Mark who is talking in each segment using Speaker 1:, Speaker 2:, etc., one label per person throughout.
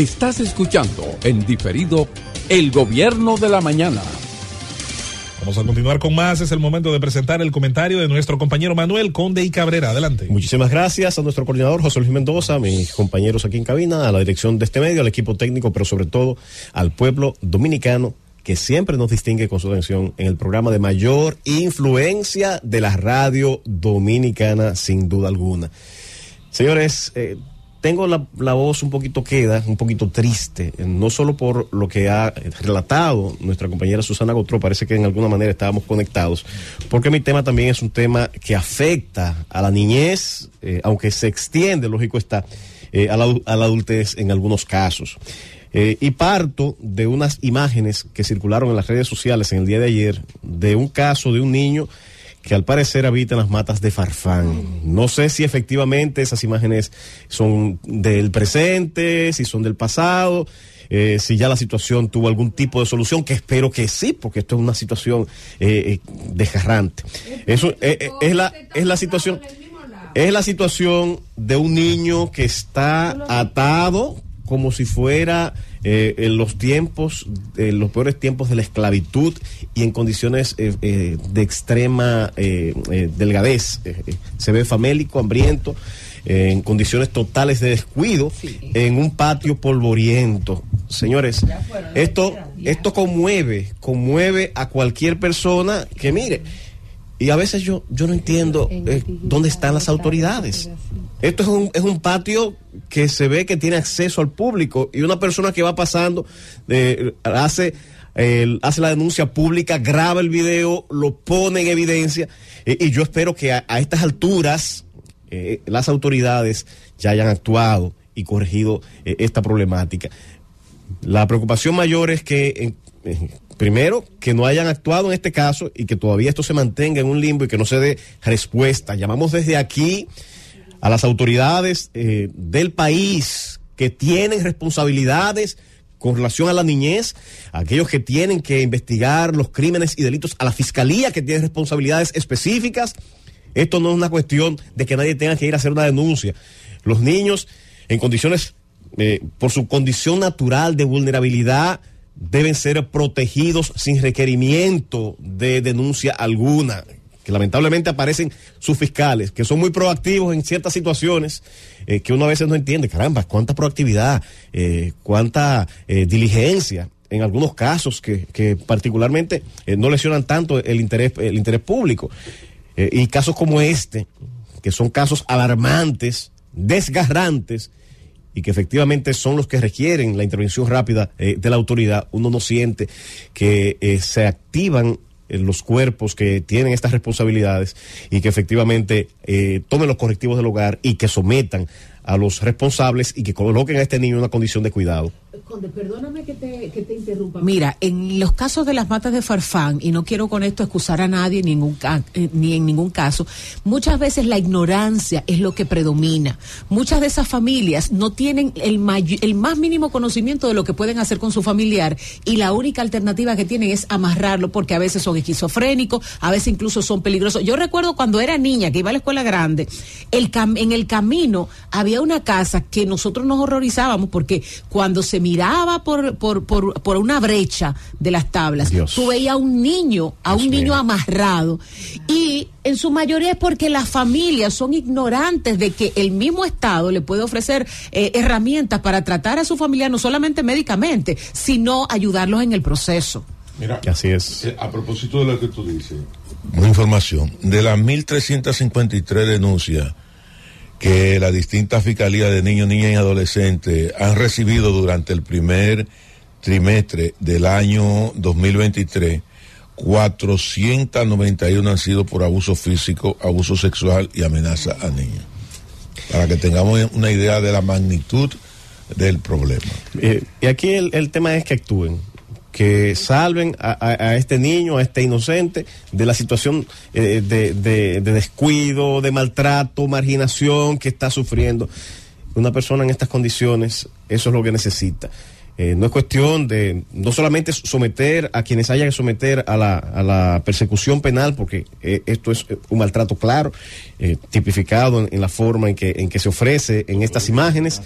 Speaker 1: Estás escuchando en diferido El Gobierno de la Mañana.
Speaker 2: Vamos a continuar con más. Es el momento de presentar el comentario de nuestro compañero Manuel Conde y Cabrera. Adelante.
Speaker 3: Muchísimas gracias a nuestro coordinador José Luis Mendoza, a mis compañeros aquí en cabina, a la dirección de este medio, al equipo técnico, pero sobre todo al pueblo dominicano que siempre nos distingue con su atención en el programa de mayor influencia de la radio dominicana, sin duda alguna. Señores, eh, tengo la, la, voz un poquito queda, un poquito triste, eh, no solo por lo que ha relatado nuestra compañera Susana Gotro, parece que en alguna manera estábamos conectados, porque mi tema también es un tema que afecta a la niñez, eh, aunque se extiende, lógico está, eh, a, la, a la adultez en algunos casos. Y parto de unas imágenes que circularon en las redes sociales en el día de ayer de un caso de un niño que al parecer habita en las matas de Farfán. No sé si efectivamente esas imágenes son del presente, si son del pasado. Eh, si ya la situación tuvo algún tipo de solución, que espero que sí, porque esto es una situación eh, eh desgarrante. Eso eh, es la es la situación es la situación de un niño que está atado como si fuera eh, en los tiempos, en los peores tiempos de la esclavitud y en condiciones eh, eh, de extrema delgadez. se ve famélico, hambriento, en condiciones totales de descuido, sí. en un patio polvoriento. Señores, esto, esto conmueve, conmueve a cualquier persona que mire. Y a veces yo, yo no entiendo eh, dónde están las autoridades. Esto es un, es un patio que se ve que tiene acceso al público y una persona que va pasando eh, hace, eh, hace la denuncia pública, graba el video, lo pone en evidencia eh, y yo espero que a, a estas alturas las autoridades ya hayan actuado y corregido esta problemática. La preocupación mayor es que primero, que no hayan actuado en este caso y que todavía esto se mantenga en un limbo y que no se dé respuesta. Llamamos desde aquí a las autoridades eh, del país que tienen responsabilidades con relación a la niñez, aquellos que tienen que investigar los crímenes y delitos, a la fiscalía que tiene responsabilidades específicas. Esto no es una cuestión de que nadie tenga que ir a hacer una denuncia. Los niños en condiciones, eh, por su condición natural de vulnerabilidad, deben ser protegidos sin requerimiento de denuncia alguna. Que lamentablemente aparecen sus fiscales, que son muy proactivos en ciertas situaciones eh, que uno a veces no entiende. Caramba, cuánta proactividad, eh, cuánta eh, diligencia en algunos casos que, que particularmente no lesionan tanto el interés, el interés público. Y casos como este, que son casos alarmantes, desgarrantes, y que efectivamente son los que requieren la intervención rápida de la autoridad, uno no siente que se activan los cuerpos que tienen estas responsabilidades y que efectivamente eh, tomen los correctivos del hogar y que sometan a los responsables y que coloquen a este niño en una condición de cuidado.
Speaker 4: Conde, perdóname que te, interrumpa.
Speaker 5: Mira, en los casos de las matas de Farfán, y no quiero con esto excusar a nadie ningún, eh, ni en ningún caso, muchas veces la ignorancia es lo que predomina. Muchas de esas familias no tienen el, el más mínimo conocimiento de lo que pueden hacer con su familiar y la única alternativa que tienen es amarrarlo porque a veces son esquizofrénicos, a veces incluso son peligrosos. Yo recuerdo cuando era niña, que iba a la escuela grande, en el camino había una casa que nosotros nos horrorizábamos porque cuando se miraba por, por, por, por una brecha de las tablas, Dios. tú veías a un niño, a Dios un niño mío. amarrado. Y en su mayoría es porque las familias son ignorantes de que el mismo Estado le puede ofrecer eh, herramientas para tratar a su familia no solamente médicamente, sino ayudarlos en el proceso.
Speaker 6: Mira,
Speaker 3: así es.
Speaker 6: Eh, a propósito de lo que tú dices.
Speaker 7: Una información. De las 1.353 denuncias que las distintas fiscalías de niños, niñas y adolescentes han recibido durante el primer trimestre del año 2023, 491 han sido por abuso físico, abuso sexual y amenaza a niños. Para que tengamos una idea de la magnitud del problema.
Speaker 3: Eh, y aquí el, el, tema es que actúen, que salven a, este niño, a este inocente, de la situación eh, de, de, descuido, de maltrato, marginación que está sufriendo. Una persona en estas condiciones, eso es lo que necesita. Eh, no es cuestión de no solamente someter a quienes haya que someter a la, a la persecución penal, porque eh, esto es un maltrato claro, eh, tipificado en, en la forma en que, en que se ofrece en estas imágenes,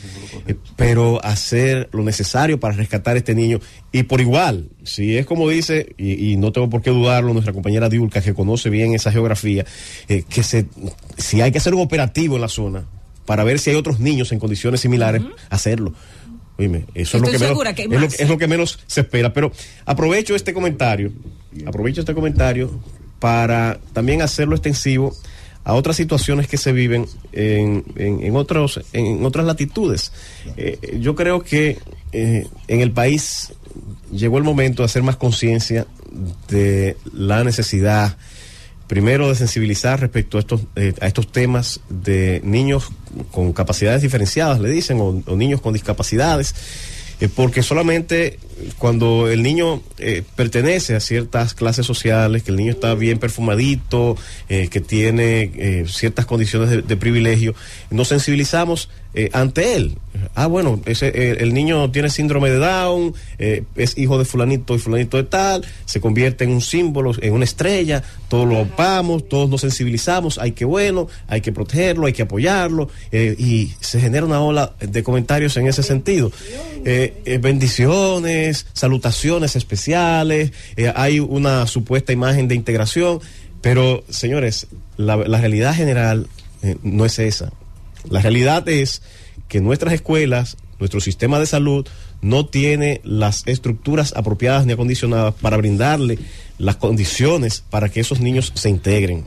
Speaker 3: eh, pero hacer lo necesario para rescatar a este niño. Y por igual, si es como dice, y, y no tengo por qué dudarlo, nuestra compañera Diulca, que conoce bien esa geografía, eh, que se, si hay que hacer un operativo en la zona para ver si hay otros niños en condiciones similares, hacerlo. Oíme, eso es lo, que menos,
Speaker 5: que
Speaker 3: lo, es lo que menos se espera. Pero aprovecho este comentario, aprovecho este comentario para también hacerlo extensivo a otras situaciones que se viven en, en, en otros, en otras latitudes. Eh, yo creo que eh, en el país llegó el momento de hacer más conciencia de la necesidad primero de sensibilizar respecto a estos, eh, a estos temas de niños con capacidades diferenciadas, le dicen, o, niños con discapacidades, eh, porque solamente cuando el niño eh, pertenece a ciertas clases sociales, que el niño está bien perfumadito, que tiene ciertas condiciones de, de privilegio, nos sensibilizamos eh, ante él. Ah, bueno, ese, eh, el niño tiene síndrome de Down, eh, es hijo de fulanito y fulanito de tal, se convierte en un símbolo, en una estrella, todos lo vamos, todos nos sensibilizamos, hay que bueno, hay que protegerlo, hay que apoyarlo, y se genera una ola de comentarios en ese sentido. Bendiciones, salutaciones especiales, hay una supuesta imagen de integración, pero señores, la, la realidad general no es esa. La realidad es que nuestras escuelas, nuestro sistema de salud, no tiene las estructuras apropiadas ni acondicionadas para brindarle las condiciones para que esos niños se integren.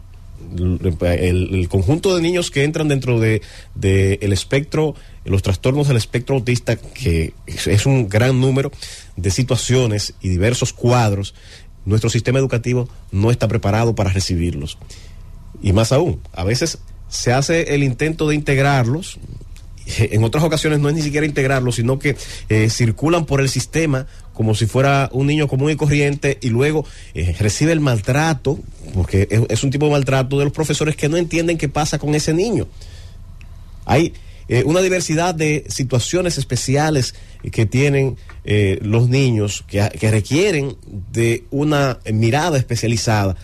Speaker 3: El, conjunto de niños que entran dentro de, de el espectro, los trastornos del espectro autista, que es un gran número de situaciones y diversos cuadros, nuestro sistema educativo no está preparado para recibirlos. Y más aún, a veces se hace el intento de integrarlos, en otras ocasiones no es ni siquiera integrarlos, sino que eh, circulan por el sistema como si fuera un niño común y corriente y luego eh, recibe el maltrato, porque es, un tipo de maltrato de los profesores que no entienden qué pasa con ese niño. Hay eh, una diversidad de situaciones especiales que tienen eh, los niños que requieren de una mirada especializada.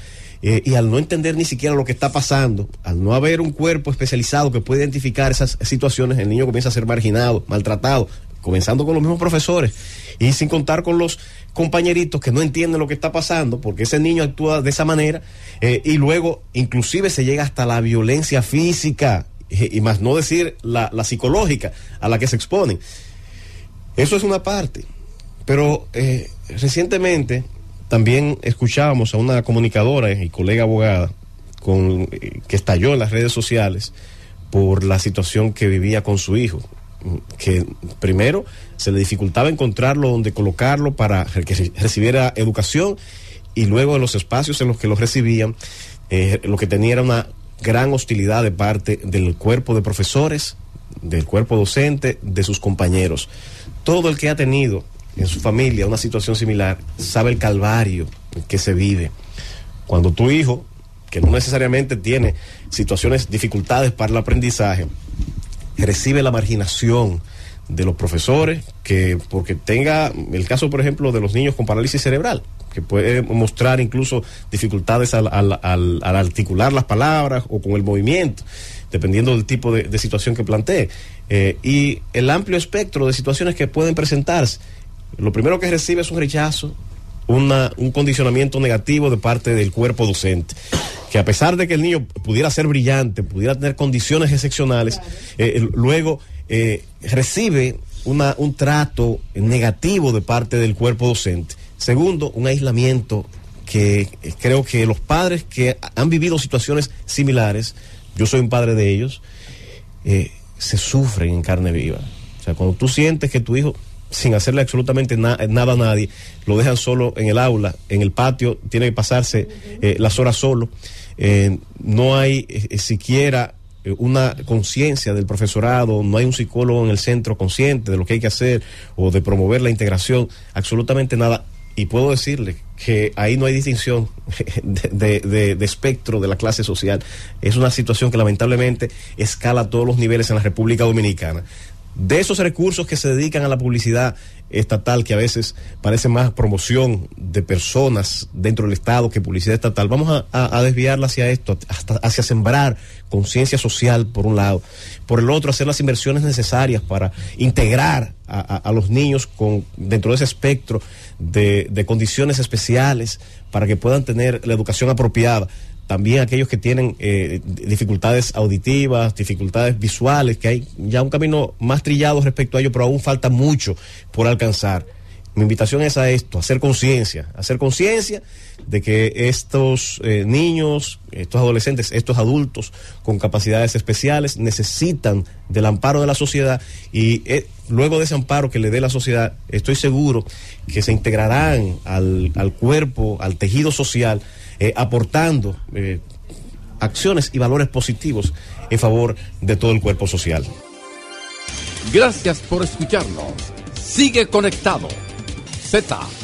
Speaker 3: Eh, y al no entender ni siquiera lo que está pasando, al no haber un cuerpo especializado que pueda identificar esas situaciones, el niño comienza a ser marginado, maltratado, comenzando con los mismos profesores y sin contar con los compañeritos que no entienden lo que está pasando porque ese niño actúa de esa manera eh, y luego inclusive se llega hasta la violencia física y, más no decir la, la, psicológica a la que se exponen. Eso es una parte, pero eh, recientemente también escuchábamos a una comunicadora y colega abogada con, eh, que estalló en las redes sociales por la situación que vivía con su hijo, que primero se le dificultaba encontrarlo donde colocarlo para que recibiera educación y luego en los espacios en los que lo recibían, eh, lo que tenía era una gran hostilidad de parte del cuerpo de profesores, del cuerpo docente, de sus compañeros. Todo el que ha tenido en su familia una situación similar, sabe el calvario que se vive. Cuando tu hijo, que no necesariamente tiene situaciones, dificultades para el aprendizaje, recibe la marginación de los profesores, que porque tenga el caso, por ejemplo, de los niños con parálisis cerebral, que puede mostrar incluso dificultades al, articular las palabras o con el movimiento, dependiendo del tipo de, de situación que plantee. Eh, y el amplio espectro de situaciones que pueden presentarse lo primero que recibe es un rechazo, una, un condicionamiento negativo de parte del cuerpo docente. Que a pesar de que el niño pudiera ser brillante, pudiera tener condiciones excepcionales, eh, luego eh, recibe una, un trato negativo de parte del cuerpo docente. Segundo, un aislamiento que eh, creo que los padres que han vivido situaciones similares, yo soy un padre de ellos, eh, se sufren en carne viva. O sea, cuando tú sientes que tu hijo sin hacerle absolutamente na nada a nadie, lo dejan solo en el aula, en el patio, tiene que pasarse eh, las horas solo, eh, no hay eh, siquiera una conciencia del profesorado, no hay un psicólogo en el centro consciente de lo que hay que hacer o de promover la integración, absolutamente nada. Y puedo decirle que ahí no hay distinción de, de, espectro de la clase social. Es una situación que lamentablemente escala a todos los niveles en la República Dominicana de esos recursos que se dedican a la publicidad estatal, que a veces parece más promoción de personas dentro del Estado que publicidad estatal, vamos a, desviarla hacia esto, hacia sembrar conciencia social, por un lado, por el otro, hacer las inversiones necesarias para integrar a, los niños con, dentro de ese espectro de condiciones especiales para que puedan tener la educación apropiada también aquellos que tienen eh, dificultades auditivas, dificultades visuales, que hay ya un camino más trillado respecto a ello, pero aún falta mucho por alcanzar. Mi invitación es a esto, hacer conciencia, hacer conciencia de que estos eh, niños, estos adolescentes, estos adultos con capacidades especiales necesitan del amparo de la sociedad y eh, luego de ese amparo que le dé la sociedad, estoy seguro que se integrarán al, al cuerpo, al tejido social, eh, aportando acciones y valores positivos en favor de todo el cuerpo social.
Speaker 1: Gracias por escucharnos. Sigue conectado. você. Tá.